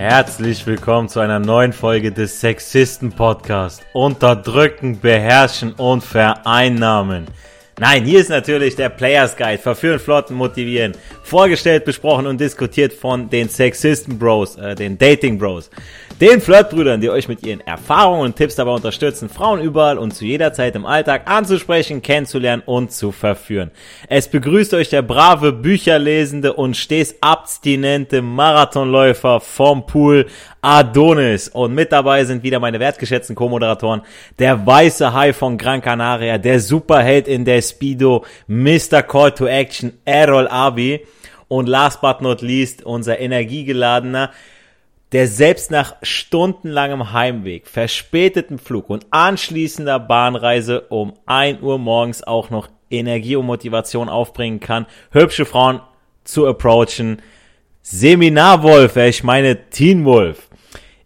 Herzlich willkommen zu einer neuen Folge des Sexisten Podcast. Unterdrücken, beherrschen und vereinnahmen. Nein, hier ist natürlich der Players Guide. Verführen, flotten, motivieren. Vorgestellt, besprochen und diskutiert von den Sexisten Bros, äh, den Dating Bros. Den Flirtbrüdern, die euch mit ihren Erfahrungen und Tipps dabei unterstützen, Frauen überall und zu jeder Zeit im Alltag anzusprechen, kennenzulernen und zu verführen. Es begrüßt euch der brave, bücherlesende und stets abstinente Marathonläufer vom Pool Adonis. Und mit dabei sind wieder meine wertgeschätzten Co-Moderatoren, der weiße Hai von Gran Canaria, der Superheld in der Speedo, Mr. Call to Action, Errol Abi. Und last but not least, unser energiegeladener, der selbst nach stundenlangem Heimweg, verspätetem Flug und anschließender Bahnreise um 1 Uhr morgens auch noch Energie und Motivation aufbringen kann, hübsche Frauen zu approachen. Seminarwolf, ich meine Teenwolf.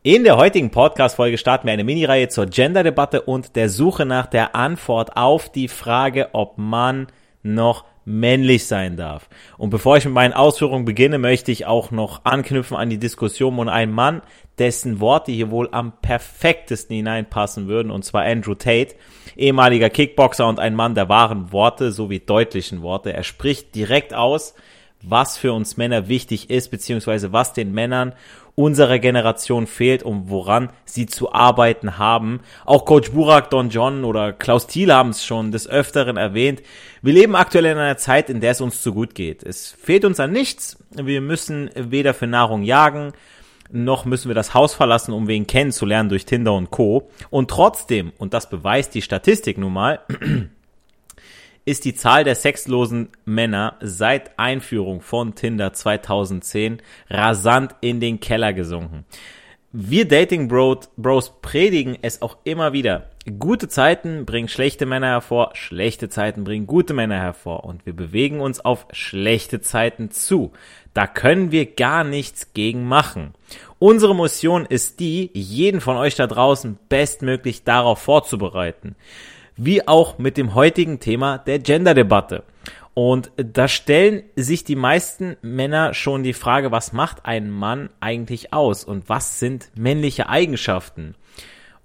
In der heutigen Podcast-Folge starten wir eine Mini-Reihe zur Gender-Debatte und der Suche nach der Antwort auf die Frage, ob man noch männlich sein darf. Und bevor ich mit meinen Ausführungen beginne, möchte ich auch noch anknüpfen an die Diskussion um einen Mann, dessen Worte hier wohl am perfektesten hineinpassen würden, und zwar Andrew Tate, ehemaliger Kickboxer und ein Mann der wahren Worte sowie deutlichen Worte. Er spricht direkt aus, was für uns Männer wichtig ist, beziehungsweise was den Männern unserer Generation fehlt und woran sie zu arbeiten haben. Auch Coach Burak, Don John oder Klaus Thiel haben es schon des Öfteren erwähnt. Wir leben aktuell in einer Zeit, in der es uns zu gut geht. Es fehlt uns an nichts. Wir müssen weder für Nahrung jagen, noch müssen wir das Haus verlassen, um wen kennenzulernen durch Tinder und Co. Und trotzdem, und das beweist die Statistik nun mal, ist die Zahl der sexlosen Männer seit Einführung von Tinder 2010 rasant in den Keller gesunken. Wir Dating Bros predigen es auch immer wieder. Gute Zeiten bringen schlechte Männer hervor, schlechte Zeiten bringen gute Männer hervor und wir bewegen uns auf schlechte Zeiten zu. Da können wir gar nichts gegen machen. Unsere Mission ist die, jeden von euch da draußen bestmöglich darauf vorzubereiten wie auch mit dem heutigen Thema der Gender-Debatte. Und da stellen sich die meisten Männer schon die Frage, was macht ein Mann eigentlich aus und was sind männliche Eigenschaften?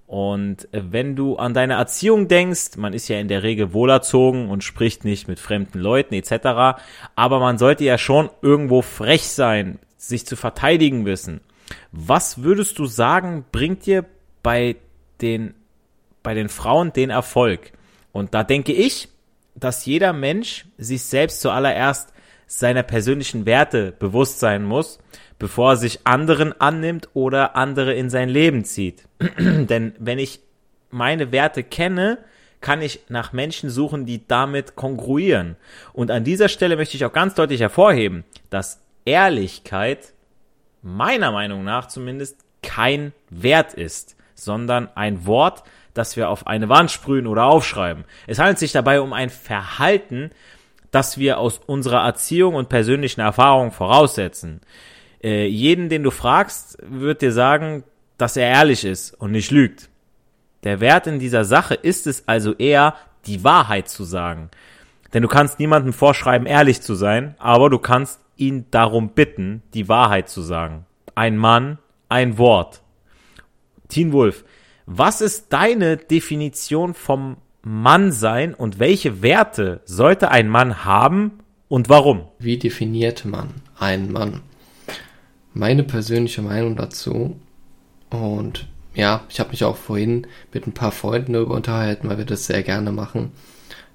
Und wenn du an deine Erziehung denkst, man ist ja in der Regel wohlerzogen und spricht nicht mit fremden Leuten etc., aber man sollte ja schon irgendwo frech sein, sich zu verteidigen wissen. Was würdest du sagen, bringt dir bei den bei den Frauen den Erfolg. Und da denke ich, dass jeder Mensch sich selbst zuallererst seiner persönlichen Werte bewusst sein muss, bevor er sich anderen annimmt oder andere in sein Leben zieht. Denn wenn ich meine Werte kenne, kann ich nach Menschen suchen, die damit kongruieren. Und an dieser Stelle möchte ich auch ganz deutlich hervorheben, dass Ehrlichkeit meiner Meinung nach zumindest kein Wert ist, sondern ein Wort, das wir auf eine Wand sprühen oder aufschreiben. Es handelt sich dabei um ein Verhalten, das wir aus unserer Erziehung und persönlichen Erfahrungen voraussetzen. Äh, jeden, den du fragst, wird dir sagen, dass er ehrlich ist und nicht lügt. Der Wert in dieser Sache ist es also eher, die Wahrheit zu sagen. Denn du kannst niemandem vorschreiben, ehrlich zu sein, aber du kannst ihn darum bitten, die Wahrheit zu sagen. Ein Mann, ein Wort. Teen Wolf, was ist deine Definition vom Mannsein und welche Werte sollte ein Mann haben und warum? Wie definiert man einen Mann? Meine persönliche Meinung dazu und ja, ich habe mich auch vorhin mit ein paar Freunden darüber unterhalten, weil wir das sehr gerne machen.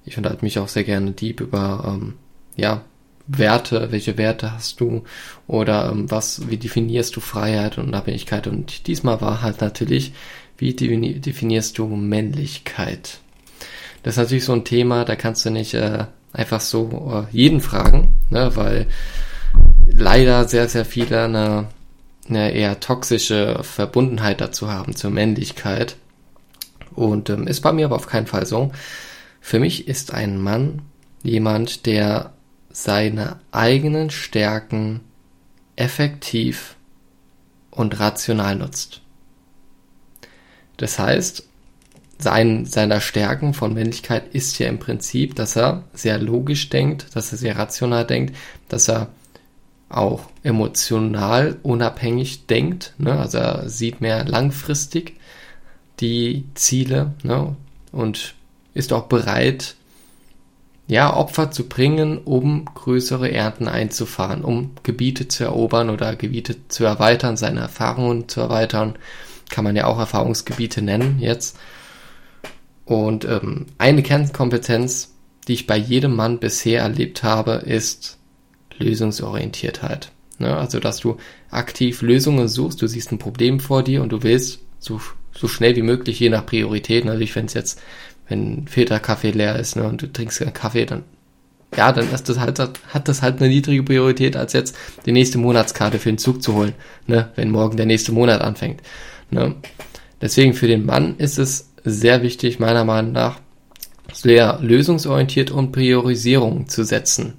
Ich unterhalte mich auch sehr gerne deep über ähm, ja, Werte, welche Werte hast du oder ähm, was, wie definierst du Freiheit und Unabhängigkeit und diesmal war halt natürlich wie definierst du Männlichkeit? Das ist natürlich so ein Thema, da kannst du nicht äh, einfach so äh, jeden fragen, ne, weil leider sehr, sehr viele eine, eine eher toxische Verbundenheit dazu haben zur Männlichkeit. Und ähm, ist bei mir aber auf keinen Fall so. Für mich ist ein Mann jemand, der seine eigenen Stärken effektiv und rational nutzt. Das heißt, sein, seiner Stärken von Männlichkeit ist ja im Prinzip, dass er sehr logisch denkt, dass er sehr rational denkt, dass er auch emotional unabhängig denkt. Ne? Also er sieht mehr langfristig die Ziele ne? und ist auch bereit, ja, Opfer zu bringen, um größere Ernten einzufahren, um Gebiete zu erobern oder Gebiete zu erweitern, seine Erfahrungen zu erweitern. Kann man ja auch Erfahrungsgebiete nennen jetzt. Und ähm, eine Kernkompetenz, die ich bei jedem Mann bisher erlebt habe, ist Lösungsorientiertheit. Ne? Also, dass du aktiv Lösungen suchst, du siehst ein Problem vor dir und du willst so, so schnell wie möglich, je nach Prioritäten, also ich, wenn es jetzt wenn Filterkaffee leer ist, ne, und du trinkst keinen Kaffee, dann ja, dann ist das halt, hat das halt eine niedrige Priorität, als jetzt die nächste Monatskarte für den Zug zu holen, ne, wenn morgen der nächste Monat anfängt. Ne. Deswegen für den Mann ist es sehr wichtig, meiner Meinung nach, sehr lösungsorientiert und Priorisierung zu setzen.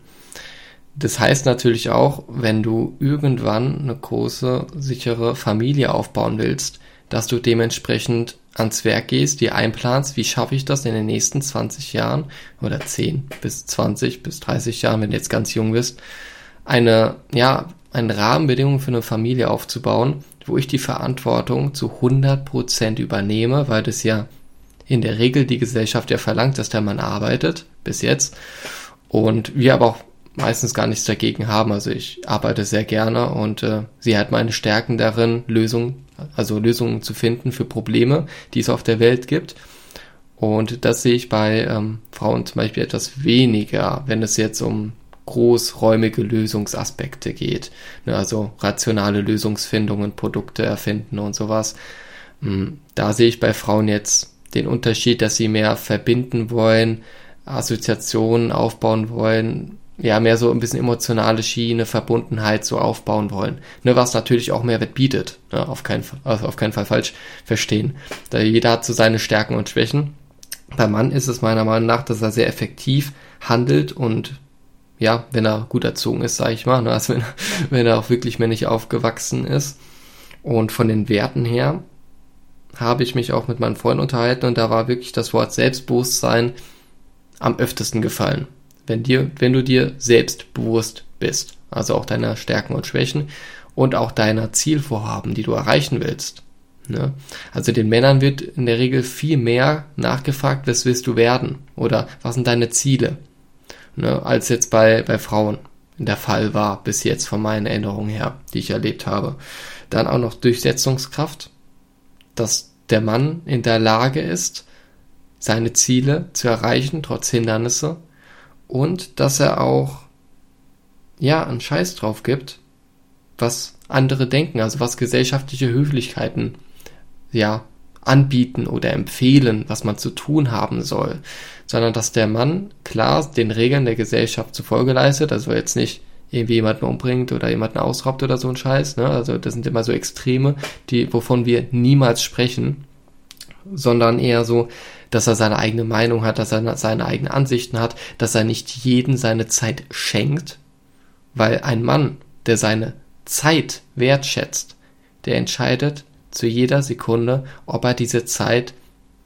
Das heißt natürlich auch, wenn du irgendwann eine große, sichere Familie aufbauen willst, dass du dementsprechend ans Werk gehst, dir einplanst, wie schaffe ich das in den nächsten 20 Jahren oder 10 bis 20 bis 30 Jahren, wenn du jetzt ganz jung bist, eine, ja, eine Rahmenbedingung für eine Familie aufzubauen, wo ich die Verantwortung zu 100% übernehme, weil das ja in der Regel die Gesellschaft ja verlangt, dass der Mann arbeitet, bis jetzt. Und wir aber auch meistens gar nichts dagegen haben. Also ich arbeite sehr gerne und äh, sie hat meine Stärken darin, Lösungen, also Lösungen zu finden für Probleme, die es auf der Welt gibt. Und das sehe ich bei ähm, Frauen zum Beispiel etwas weniger, wenn es jetzt um großräumige Lösungsaspekte geht. Ne, also rationale Lösungsfindungen, Produkte erfinden und sowas. Hm, da sehe ich bei Frauen jetzt den Unterschied, dass sie mehr verbinden wollen, Assoziationen aufbauen wollen, ja, mehr so ein bisschen emotionale Schiene, Verbundenheit so aufbauen wollen. Ne, was natürlich auch Mehrwert bietet. Ne, auf, keinen, also auf keinen Fall falsch verstehen. Da jeder hat so seine Stärken und Schwächen. Beim Mann ist es meiner Meinung nach, dass er sehr effektiv handelt und ja, wenn er gut erzogen ist, sage ich mal, ne, also wenn, wenn er auch wirklich männlich aufgewachsen ist. Und von den Werten her habe ich mich auch mit meinen Freunden unterhalten und da war wirklich das Wort Selbstbewusstsein am öftesten gefallen wenn dir, wenn du dir selbst bewusst bist, also auch deiner Stärken und Schwächen und auch deiner Zielvorhaben, die du erreichen willst. Ne? Also den Männern wird in der Regel viel mehr nachgefragt, was willst du werden oder was sind deine Ziele, ne? als jetzt bei, bei Frauen der Fall war bis jetzt von meinen Erinnerungen her, die ich erlebt habe. Dann auch noch Durchsetzungskraft, dass der Mann in der Lage ist, seine Ziele zu erreichen, trotz Hindernisse, und dass er auch ja einen Scheiß drauf gibt, was andere denken, also was gesellschaftliche Höflichkeiten ja anbieten oder empfehlen, was man zu tun haben soll, sondern dass der Mann klar den Regeln der Gesellschaft zufolge leistet, also jetzt nicht irgendwie jemanden umbringt oder jemanden ausraubt oder so ein Scheiß, ne? Also das sind immer so Extreme, die wovon wir niemals sprechen, sondern eher so, dass er seine eigene Meinung hat, dass er seine eigenen Ansichten hat, dass er nicht jeden seine Zeit schenkt, weil ein Mann, der seine Zeit wertschätzt, der entscheidet zu jeder Sekunde, ob er diese Zeit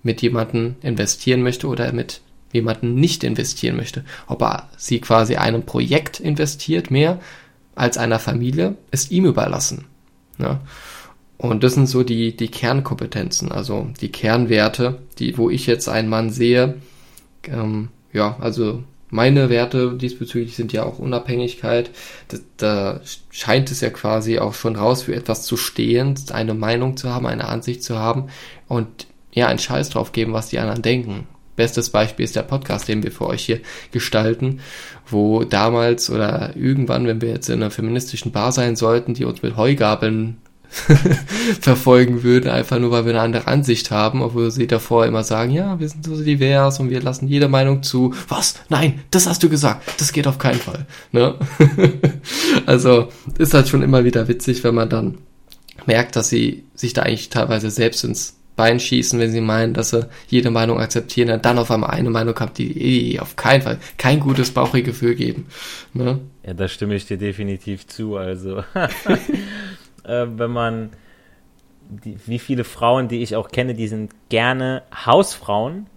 mit jemandem investieren möchte oder mit jemandem nicht investieren möchte. Ob er sie quasi einem Projekt investiert mehr als einer Familie, ist ihm überlassen. Ja. Und das sind so die, die Kernkompetenzen, also die Kernwerte, die, wo ich jetzt einen Mann sehe. Ähm, ja, also meine Werte diesbezüglich sind ja auch Unabhängigkeit. Da, scheint es ja quasi auch schon raus, für etwas zu stehen, eine Meinung zu haben, eine Ansicht zu haben und ja, einen Scheiß drauf geben, was die anderen denken. Bestes Beispiel ist der Podcast, den wir für euch hier gestalten, wo damals oder irgendwann, wenn wir jetzt in einer feministischen Bar sein sollten, die uns mit Heugabeln verfolgen würden, einfach nur weil wir eine andere Ansicht haben, obwohl sie davor immer sagen, ja, wir sind so divers und wir lassen jede Meinung zu. Was? Nein, das hast du gesagt. Das geht auf keinen Fall. Ne? also ist halt schon immer wieder witzig, wenn man dann merkt, dass sie sich da eigentlich teilweise selbst ins Bein schießen, wenn sie meinen, dass sie jede Meinung akzeptieren, und dann auf einmal eine Meinung haben, die eh auf keinen Fall kein gutes Bauchgefühl geben. Ne? Ja, da stimme ich dir definitiv zu. Also äh, wenn man, die, wie viele Frauen, die ich auch kenne, die sind gerne Hausfrauen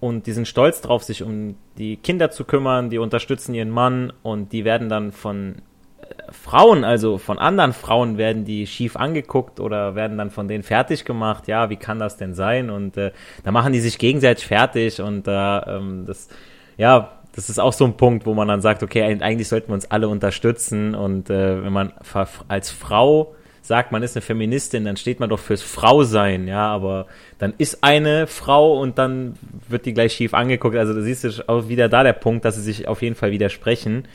und die sind stolz drauf, sich um die Kinder zu kümmern, die unterstützen ihren Mann und die werden dann von Frauen, also von anderen Frauen werden die schief angeguckt oder werden dann von denen fertig gemacht. Ja, wie kann das denn sein? Und äh, da machen die sich gegenseitig fertig und äh, ähm, das, ja, das ist auch so ein Punkt, wo man dann sagt, okay, eigentlich sollten wir uns alle unterstützen und äh, wenn man als Frau sagt, man ist eine Feministin, dann steht man doch fürs Frausein, ja, aber dann ist eine Frau und dann wird die gleich schief angeguckt. Also da siehst du auch wieder da der Punkt, dass sie sich auf jeden Fall widersprechen.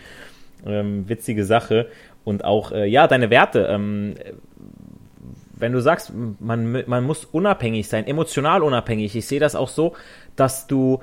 Ähm, witzige Sache. Und auch, äh, ja, deine Werte. Ähm, wenn du sagst, man, man muss unabhängig sein, emotional unabhängig, ich sehe das auch so, dass du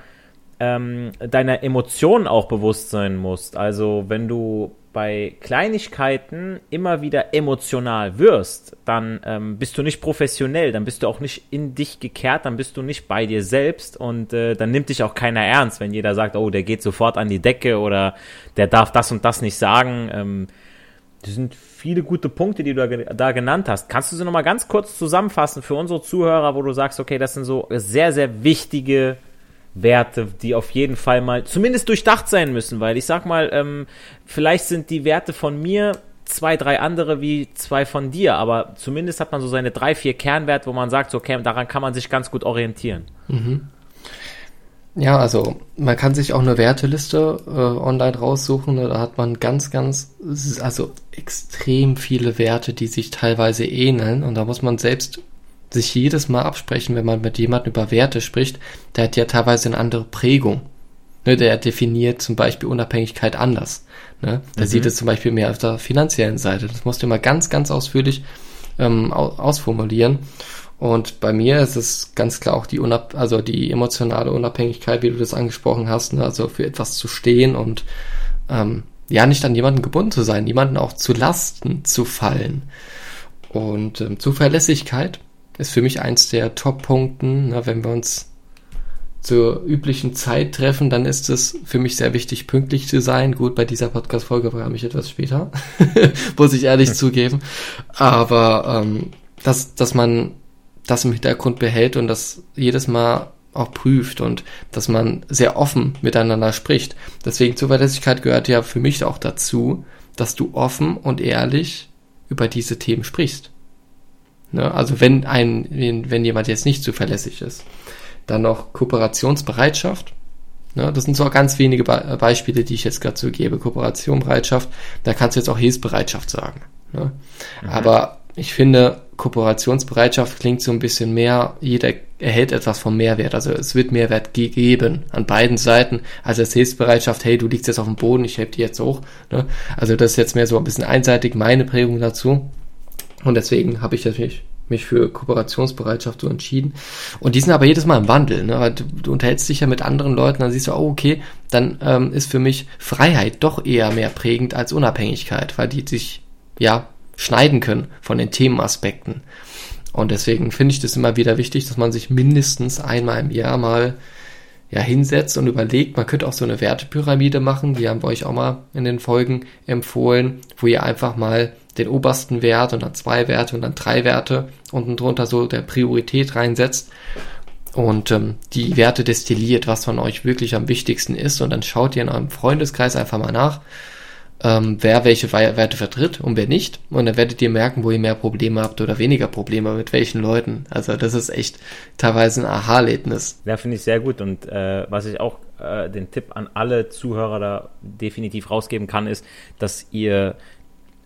ähm, deiner Emotionen auch bewusst sein musst. Also wenn du bei Kleinigkeiten immer wieder emotional wirst, dann ähm, bist du nicht professionell, dann bist du auch nicht in dich gekehrt, dann bist du nicht bei dir selbst und äh, dann nimmt dich auch keiner ernst, wenn jeder sagt, oh, der geht sofort an die Decke oder der darf das und das nicht sagen. Ähm, das sind viele gute Punkte, die du da, da genannt hast. Kannst du sie nochmal ganz kurz zusammenfassen für unsere Zuhörer, wo du sagst, okay, das sind so sehr, sehr wichtige Werte, die auf jeden Fall mal zumindest durchdacht sein müssen, weil ich sag mal, ähm, vielleicht sind die Werte von mir zwei, drei andere wie zwei von dir, aber zumindest hat man so seine drei, vier Kernwerte, wo man sagt, okay, daran kann man sich ganz gut orientieren. Mhm. Ja, also man kann sich auch eine Werteliste äh, online raussuchen. Ne? Da hat man ganz, ganz, also extrem viele Werte, die sich teilweise ähneln. Und da muss man selbst sich jedes Mal absprechen, wenn man mit jemandem über Werte spricht, der hat ja teilweise eine andere Prägung. Ne, der definiert zum Beispiel Unabhängigkeit anders. Ne? Der mhm. sieht es zum Beispiel mehr auf der finanziellen Seite. Das musst du immer ganz, ganz ausführlich ähm, ausformulieren. Und bei mir ist es ganz klar auch die Unab also die emotionale Unabhängigkeit, wie du das angesprochen hast, ne? also für etwas zu stehen und ähm, ja nicht an jemanden gebunden zu sein, jemanden auch zu Lasten zu fallen. Und ähm, Zuverlässigkeit ist für mich eins der Top-Punkten. Wenn wir uns zur üblichen Zeit treffen, dann ist es für mich sehr wichtig, pünktlich zu sein. Gut, bei dieser Podcast-Folge war ich etwas später, muss ich ehrlich zugeben. Aber ähm, dass, dass man das im Hintergrund behält und das jedes Mal auch prüft und dass man sehr offen miteinander spricht. Deswegen Zuverlässigkeit gehört ja für mich auch dazu, dass du offen und ehrlich über diese Themen sprichst. Ne? Also wenn ein, wenn jemand jetzt nicht zuverlässig ist. Dann noch Kooperationsbereitschaft. Ne? Das sind so ganz wenige Be Beispiele, die ich jetzt gerade so gebe. Kooperationsbereitschaft, da kannst du jetzt auch Hilfsbereitschaft sagen. Ne? Mhm. Aber ich finde, Kooperationsbereitschaft klingt so ein bisschen mehr, jeder erhält etwas vom Mehrwert. Also es wird Mehrwert gegeben an beiden Seiten. Also als Hilfsbereitschaft, hey, du liegst jetzt auf dem Boden, ich helfe dir jetzt hoch. Ne? Also das ist jetzt mehr so ein bisschen einseitig meine Prägung dazu. Und deswegen habe ich natürlich mich für Kooperationsbereitschaft so entschieden. Und die sind aber jedes Mal im Wandel. Ne? Du, du unterhältst dich ja mit anderen Leuten, dann siehst du, oh, okay, dann ähm, ist für mich Freiheit doch eher mehr prägend als Unabhängigkeit, weil die sich ja schneiden können von den Themenaspekten. Und deswegen finde ich das immer wieder wichtig, dass man sich mindestens einmal im Jahr mal ja, hinsetzt und überlegt, man könnte auch so eine Wertepyramide machen, die haben wir euch auch mal in den Folgen empfohlen, wo ihr einfach mal den obersten Wert und dann zwei Werte und dann drei Werte unten drunter so der Priorität reinsetzt und ähm, die Werte destilliert, was von euch wirklich am wichtigsten ist und dann schaut ihr in eurem Freundeskreis einfach mal nach, ähm, wer welche Werte vertritt und wer nicht und dann werdet ihr merken, wo ihr mehr Probleme habt oder weniger Probleme mit welchen Leuten. Also das ist echt teilweise ein Aha-Erlebnis. Ja, finde ich sehr gut und äh, was ich auch äh, den Tipp an alle Zuhörer da definitiv rausgeben kann, ist, dass ihr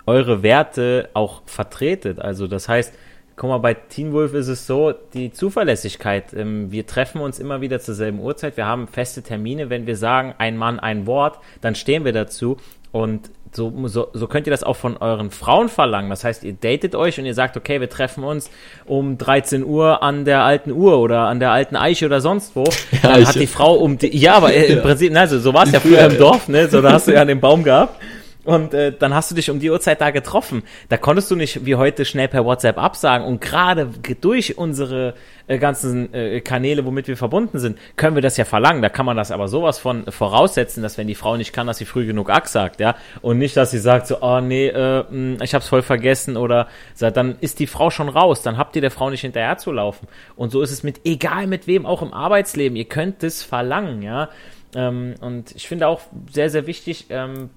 eure Werte auch vertretet. Also das heißt, guck mal, bei Teen Wolf ist es so, die Zuverlässigkeit, ähm, wir treffen uns immer wieder zur selben Uhrzeit, wir haben feste Termine, wenn wir sagen, ein Mann, ein Wort, dann stehen wir dazu und so, so, so könnt ihr das auch von euren Frauen verlangen. Das heißt, ihr datet euch und ihr sagt, okay, wir treffen uns um 13 Uhr an der alten Uhr oder an der alten Eiche oder sonst wo. Ja, dann hat die Frau um die, ja, aber im Prinzip, also so war es ja früher im Dorf, ne? So, da hast du ja den Baum gehabt. Und äh, dann hast du dich um die Uhrzeit da getroffen. Da konntest du nicht wie heute schnell per WhatsApp absagen. Und gerade durch unsere äh, ganzen äh, Kanäle, womit wir verbunden sind, können wir das ja verlangen. Da kann man das aber sowas von voraussetzen, dass wenn die Frau nicht kann, dass sie früh genug Ack sagt, ja. Und nicht, dass sie sagt so, oh nee, äh, hm, ich hab's voll vergessen oder dann ist die Frau schon raus. Dann habt ihr der Frau nicht hinterher zu laufen. Und so ist es mit, egal mit wem, auch im Arbeitsleben. Ihr könnt es verlangen, ja. Ähm, und ich finde auch sehr, sehr wichtig, ähm,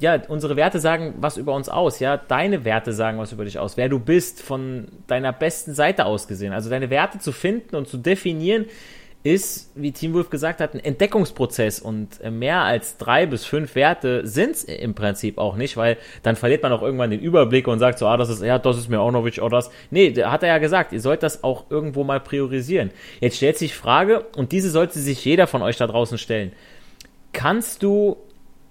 ja, unsere Werte sagen was über uns aus, ja. Deine Werte sagen was über dich aus, wer du bist, von deiner besten Seite aus gesehen. Also deine Werte zu finden und zu definieren, ist, wie Team Wolf gesagt hat, ein Entdeckungsprozess und äh, mehr als drei bis fünf Werte sind es im Prinzip auch nicht, weil dann verliert man auch irgendwann den Überblick und sagt so, ah, das ist, ja, das ist mir auch noch wichtig, oder das. Nee, hat er ja gesagt, ihr sollt das auch irgendwo mal priorisieren. Jetzt stellt sich Frage, und diese sollte sich jeder von euch da draußen stellen. Kannst du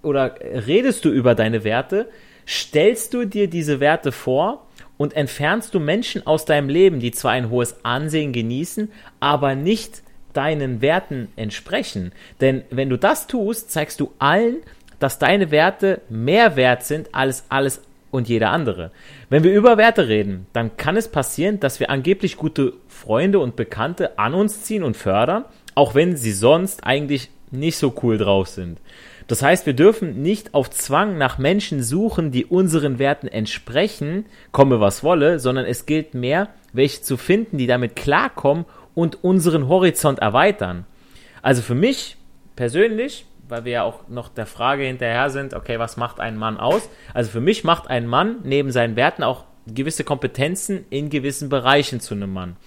oder redest du über deine Werte? Stellst du dir diese Werte vor und entfernst du Menschen aus deinem Leben, die zwar ein hohes Ansehen genießen, aber nicht deinen Werten entsprechen. Denn wenn du das tust, zeigst du allen, dass deine Werte mehr wert sind als alles und jeder andere. Wenn wir über Werte reden, dann kann es passieren, dass wir angeblich gute Freunde und Bekannte an uns ziehen und fördern, auch wenn sie sonst eigentlich nicht so cool drauf sind. Das heißt, wir dürfen nicht auf Zwang nach Menschen suchen, die unseren Werten entsprechen, komme was wolle, sondern es gilt mehr, welche zu finden, die damit klarkommen und unseren Horizont erweitern. Also für mich persönlich, weil wir ja auch noch der Frage hinterher sind, okay, was macht ein Mann aus? Also für mich macht ein Mann neben seinen Werten auch gewisse Kompetenzen in gewissen Bereichen zu einem Mann.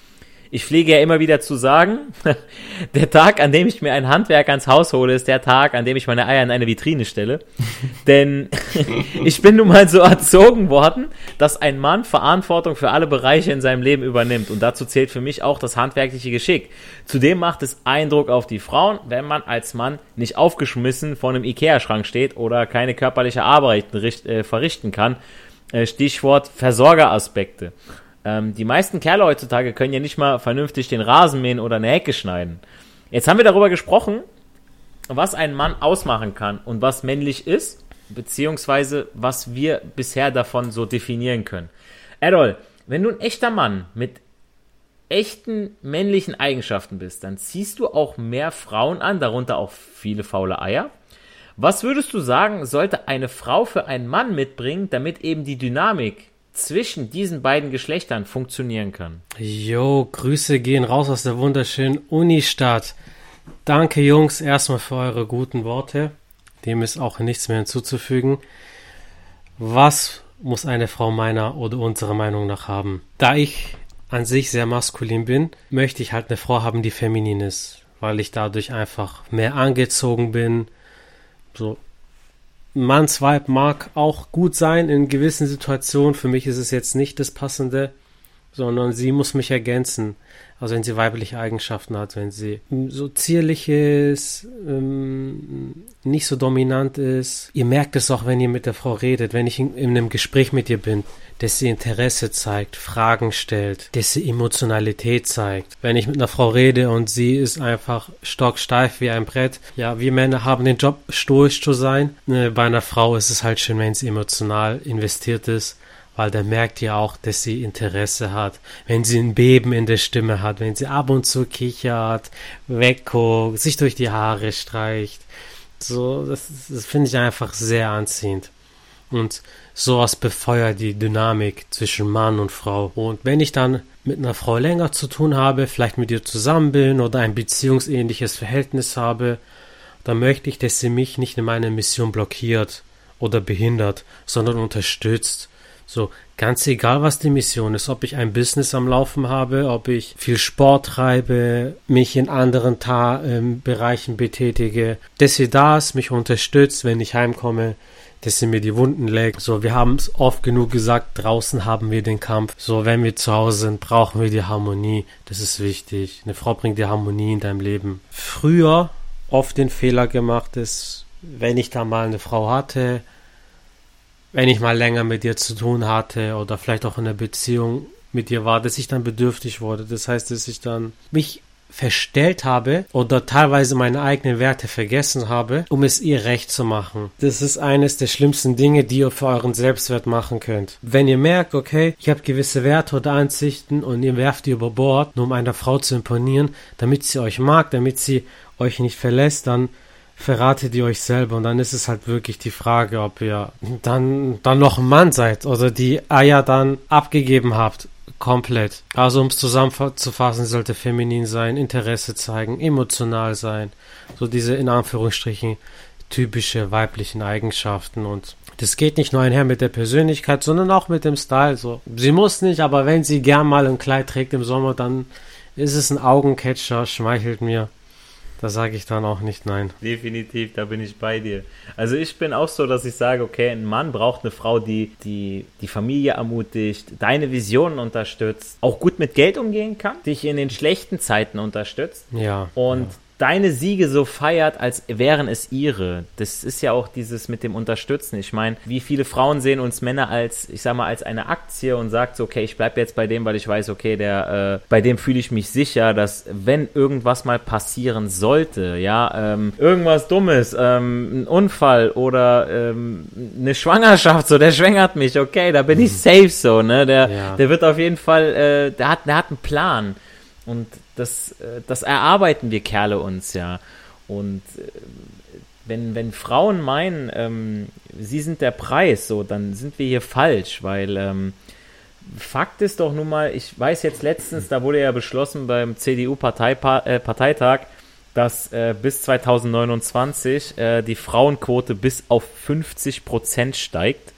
Ich pflege ja immer wieder zu sagen, der Tag, an dem ich mir ein Handwerk ans Haus hole, ist der Tag, an dem ich meine Eier in eine Vitrine stelle. Denn ich bin nun mal so erzogen worden, dass ein Mann Verantwortung für alle Bereiche in seinem Leben übernimmt. Und dazu zählt für mich auch das handwerkliche Geschick. Zudem macht es Eindruck auf die Frauen, wenn man als Mann nicht aufgeschmissen vor einem Ikea-Schrank steht oder keine körperliche Arbeit äh, verrichten kann. Äh, Stichwort Versorgeraspekte. Ähm, die meisten Kerle heutzutage können ja nicht mal vernünftig den Rasen mähen oder eine Hecke schneiden. Jetzt haben wir darüber gesprochen, was ein Mann ausmachen kann und was männlich ist, beziehungsweise was wir bisher davon so definieren können. Errol, wenn du ein echter Mann mit echten männlichen Eigenschaften bist, dann ziehst du auch mehr Frauen an, darunter auch viele faule Eier. Was würdest du sagen, sollte eine Frau für einen Mann mitbringen, damit eben die Dynamik zwischen diesen beiden Geschlechtern funktionieren kann. Jo, Grüße gehen raus aus der wunderschönen Unistadt. Danke, Jungs, erstmal für eure guten Worte. Dem ist auch nichts mehr hinzuzufügen. Was muss eine Frau meiner oder unserer Meinung nach haben? Da ich an sich sehr maskulin bin, möchte ich halt eine Frau haben, die feminin ist, weil ich dadurch einfach mehr angezogen bin, so Manns Vibe mag auch gut sein in gewissen Situationen. Für mich ist es jetzt nicht das Passende, sondern sie muss mich ergänzen. Also wenn sie weibliche Eigenschaften hat, wenn sie so zierlich ist, ähm, nicht so dominant ist. Ihr merkt es auch, wenn ihr mit der Frau redet, wenn ich in, in einem Gespräch mit ihr bin, dass sie Interesse zeigt, Fragen stellt, dass sie Emotionalität zeigt. Wenn ich mit einer Frau rede und sie ist einfach stocksteif wie ein Brett, ja, wir Männer haben den Job, stoisch zu sein. Äh, bei einer Frau ist es halt schön, wenn sie emotional investiert ist weil der merkt ja auch, dass sie Interesse hat. Wenn sie ein Beben in der Stimme hat, wenn sie ab und zu kichert, wegguckt, sich durch die Haare streicht. So, das, das finde ich einfach sehr anziehend. Und sowas befeuert die Dynamik zwischen Mann und Frau. Und wenn ich dann mit einer Frau länger zu tun habe, vielleicht mit ihr zusammen bin oder ein beziehungsähnliches Verhältnis habe, dann möchte ich, dass sie mich nicht in meiner Mission blockiert oder behindert, sondern unterstützt so, ganz egal, was die Mission ist, ob ich ein Business am Laufen habe, ob ich viel Sport treibe, mich in anderen Ta ähm, Bereichen betätige, dass sie da ist, mich unterstützt, wenn ich heimkomme, dass sie mir die Wunden legt. So, wir haben es oft genug gesagt, draußen haben wir den Kampf. So, wenn wir zu Hause sind, brauchen wir die Harmonie. Das ist wichtig. Eine Frau bringt die Harmonie in deinem Leben. Früher oft den Fehler gemacht ist, wenn ich da mal eine Frau hatte, wenn ich mal länger mit dir zu tun hatte oder vielleicht auch in einer Beziehung mit dir war, dass ich dann bedürftig wurde. Das heißt, dass ich dann mich verstellt habe oder teilweise meine eigenen Werte vergessen habe, um es ihr recht zu machen. Das ist eines der schlimmsten Dinge, die ihr für euren Selbstwert machen könnt. Wenn ihr merkt, okay, ich habe gewisse Werte oder Ansichten und ihr werft die über Bord, nur um einer Frau zu imponieren, damit sie euch mag, damit sie euch nicht verlässt, dann verratet ihr euch selber und dann ist es halt wirklich die Frage, ob ihr dann, dann noch ein Mann seid oder die Eier dann abgegeben habt. Komplett. Also um es zusammenzufassen, sollte feminin sein, Interesse zeigen, emotional sein. So diese in Anführungsstrichen typische weiblichen Eigenschaften und das geht nicht nur einher mit der Persönlichkeit, sondern auch mit dem Style. So, sie muss nicht, aber wenn sie gern mal ein Kleid trägt im Sommer, dann ist es ein Augencatcher, schmeichelt mir. Da sage ich dann auch nicht nein. Definitiv, da bin ich bei dir. Also ich bin auch so, dass ich sage, okay, ein Mann braucht eine Frau, die die, die Familie ermutigt, deine Visionen unterstützt, auch gut mit Geld umgehen kann, dich in den schlechten Zeiten unterstützt. Ja. Und ja deine Siege so feiert, als wären es ihre. Das ist ja auch dieses mit dem Unterstützen. Ich meine, wie viele Frauen sehen uns Männer als, ich sag mal, als eine Aktie und sagt so, okay, ich bleib jetzt bei dem, weil ich weiß, okay, der, äh, bei dem fühle ich mich sicher, dass wenn irgendwas mal passieren sollte, ja, ähm, irgendwas Dummes, ähm, ein Unfall oder ähm, eine Schwangerschaft, so, der schwängert mich, okay, da bin ich mhm. safe so, ne? Der, ja. der wird auf jeden Fall, äh, der hat, der hat einen Plan. Und das, äh, das erarbeiten wir Kerle uns ja. Und äh, wenn, wenn Frauen meinen, ähm, sie sind der Preis, so, dann sind wir hier falsch, weil ähm, Fakt ist doch nun mal, ich weiß jetzt letztens, da wurde ja beschlossen beim CDU-Parteitag, äh, dass äh, bis 2029 äh, die Frauenquote bis auf 50 Prozent steigt.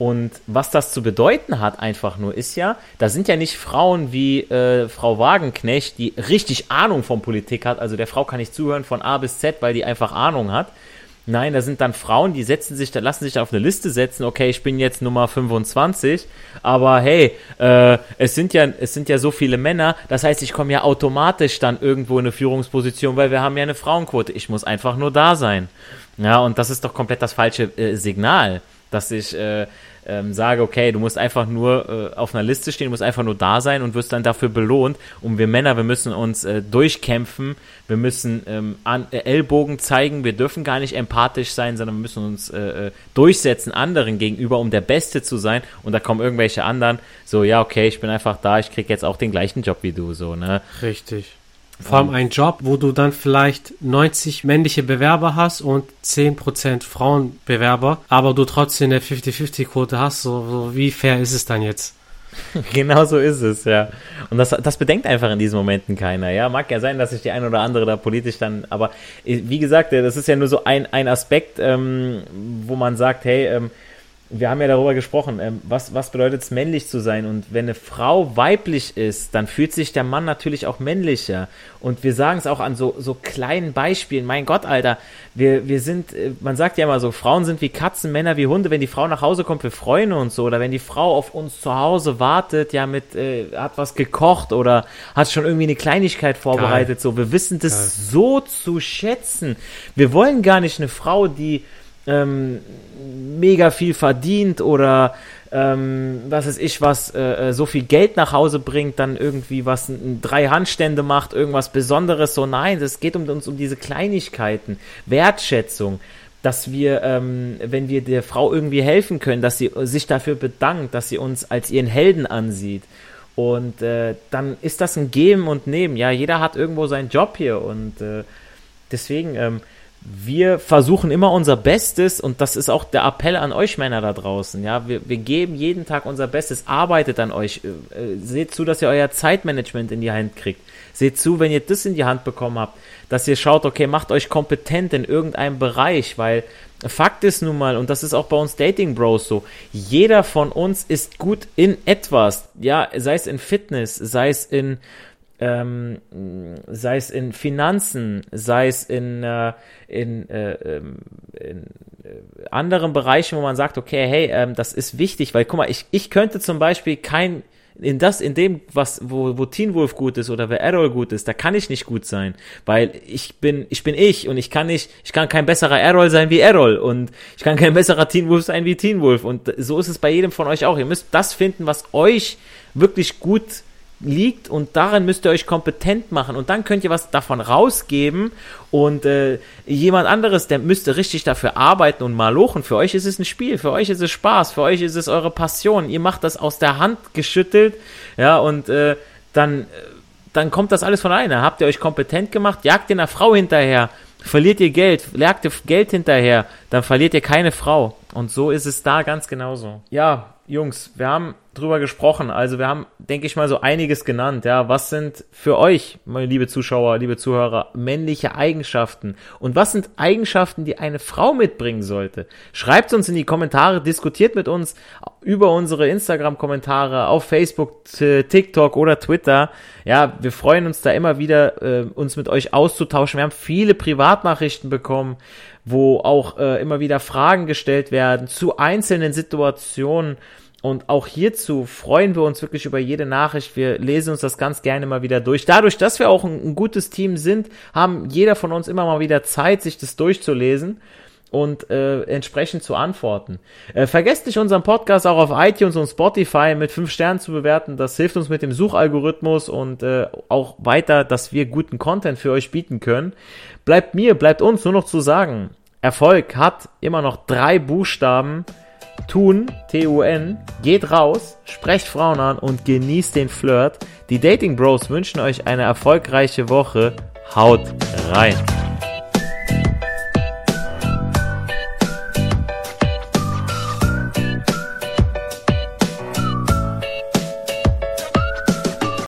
Und was das zu bedeuten hat, einfach nur, ist ja, da sind ja nicht Frauen wie äh, Frau Wagenknecht, die richtig Ahnung von Politik hat. Also der Frau kann ich zuhören von A bis Z, weil die einfach Ahnung hat. Nein, da sind dann Frauen, die setzen sich, da lassen sich auf eine Liste setzen, okay, ich bin jetzt Nummer 25, aber hey, äh, es sind ja, es sind ja so viele Männer, das heißt, ich komme ja automatisch dann irgendwo in eine Führungsposition, weil wir haben ja eine Frauenquote. Ich muss einfach nur da sein. Ja, und das ist doch komplett das falsche äh, Signal, dass ich äh, ähm, sage, okay, du musst einfach nur äh, auf einer Liste stehen, du musst einfach nur da sein und wirst dann dafür belohnt. Und wir Männer, wir müssen uns äh, durchkämpfen, wir müssen ähm, an, äh, Ellbogen zeigen, wir dürfen gar nicht empathisch sein, sondern wir müssen uns äh, äh, durchsetzen anderen gegenüber, um der Beste zu sein. Und da kommen irgendwelche anderen, so, ja, okay, ich bin einfach da, ich krieg jetzt auch den gleichen Job wie du, so, ne? Richtig. Vor allem ein Job, wo du dann vielleicht 90 männliche Bewerber hast und 10% Frauenbewerber, aber du trotzdem eine 50-50-Quote hast. So, so, wie fair ist es dann jetzt? genau so ist es, ja. Und das, das bedenkt einfach in diesen Momenten keiner, ja. Mag ja sein, dass sich die ein oder andere da politisch dann, aber äh, wie gesagt, das ist ja nur so ein, ein Aspekt, ähm, wo man sagt, hey, ähm, wir haben ja darüber gesprochen, ähm, was, was bedeutet es, männlich zu sein? Und wenn eine Frau weiblich ist, dann fühlt sich der Mann natürlich auch männlicher. Und wir sagen es auch an so, so kleinen Beispielen. Mein Gott, Alter, wir, wir sind, äh, man sagt ja immer so, Frauen sind wie Katzen, Männer wie Hunde. Wenn die Frau nach Hause kommt, wir freuen uns so. Oder wenn die Frau auf uns zu Hause wartet, ja, mit, äh, hat was gekocht oder hat schon irgendwie eine Kleinigkeit vorbereitet. Geil. So, wir wissen das Geil. so zu schätzen. Wir wollen gar nicht eine Frau, die ähm, mega viel verdient oder ähm, was weiß ich, was äh, äh, so viel Geld nach Hause bringt, dann irgendwie was ein, drei Handstände macht, irgendwas Besonderes. So, nein, es geht um uns um diese Kleinigkeiten, Wertschätzung, dass wir, ähm, wenn wir der Frau irgendwie helfen können, dass sie sich dafür bedankt, dass sie uns als ihren Helden ansieht. Und äh, dann ist das ein Geben und Nehmen. Ja, jeder hat irgendwo seinen Job hier und äh, deswegen ähm, wir versuchen immer unser Bestes und das ist auch der Appell an euch Männer da draußen. Ja, wir, wir geben jeden Tag unser Bestes, arbeitet an euch, äh, seht zu, dass ihr euer Zeitmanagement in die Hand kriegt. Seht zu, wenn ihr das in die Hand bekommen habt, dass ihr schaut, okay, macht euch kompetent in irgendeinem Bereich, weil Fakt ist nun mal, und das ist auch bei uns Dating Bros so, jeder von uns ist gut in etwas. Ja, sei es in Fitness, sei es in ähm, sei es in Finanzen, sei es in, äh, in, äh, ähm, in äh, anderen Bereichen, wo man sagt, okay, hey, ähm, das ist wichtig, weil guck mal, ich, ich könnte zum Beispiel kein in das, in dem, was, wo, wo Teen Wolf gut ist oder wer Errol gut ist, da kann ich nicht gut sein, weil ich bin, ich bin ich und ich kann nicht, ich kann kein besserer Errol sein wie Errol und ich kann kein besserer Teen Wolf sein wie Teen Wolf und so ist es bei jedem von euch auch. Ihr müsst das finden, was euch wirklich gut liegt und daran müsst ihr euch kompetent machen und dann könnt ihr was davon rausgeben und äh, jemand anderes, der müsste richtig dafür arbeiten und mal lochen. Für euch ist es ein Spiel, für euch ist es Spaß, für euch ist es eure Passion. Ihr macht das aus der Hand geschüttelt, ja und äh, dann, dann kommt das alles von alleine. Habt ihr euch kompetent gemacht, jagt ihr einer Frau hinterher, verliert ihr Geld, jagt ihr Geld hinterher, dann verliert ihr keine Frau und so ist es da ganz genauso. Ja, Jungs, wir haben drüber gesprochen. Also wir haben, denke ich mal, so einiges genannt. Ja, was sind für euch, meine liebe Zuschauer, liebe Zuhörer, männliche Eigenschaften? Und was sind Eigenschaften, die eine Frau mitbringen sollte? Schreibt uns in die Kommentare, diskutiert mit uns über unsere Instagram-Kommentare auf Facebook, TikTok oder Twitter. Ja, wir freuen uns da immer wieder, äh, uns mit euch auszutauschen. Wir haben viele Privatnachrichten bekommen, wo auch äh, immer wieder Fragen gestellt werden zu einzelnen Situationen. Und auch hierzu freuen wir uns wirklich über jede Nachricht. Wir lesen uns das ganz gerne mal wieder durch. Dadurch, dass wir auch ein, ein gutes Team sind, haben jeder von uns immer mal wieder Zeit, sich das durchzulesen und äh, entsprechend zu antworten. Äh, vergesst nicht unseren Podcast auch auf iTunes und Spotify mit fünf Sternen zu bewerten. Das hilft uns mit dem Suchalgorithmus und äh, auch weiter, dass wir guten Content für euch bieten können. Bleibt mir, bleibt uns nur noch zu sagen, Erfolg hat immer noch drei Buchstaben. Tun, T-U-N, geht raus, sprecht Frauen an und genießt den Flirt. Die Dating Bros wünschen euch eine erfolgreiche Woche. Haut rein!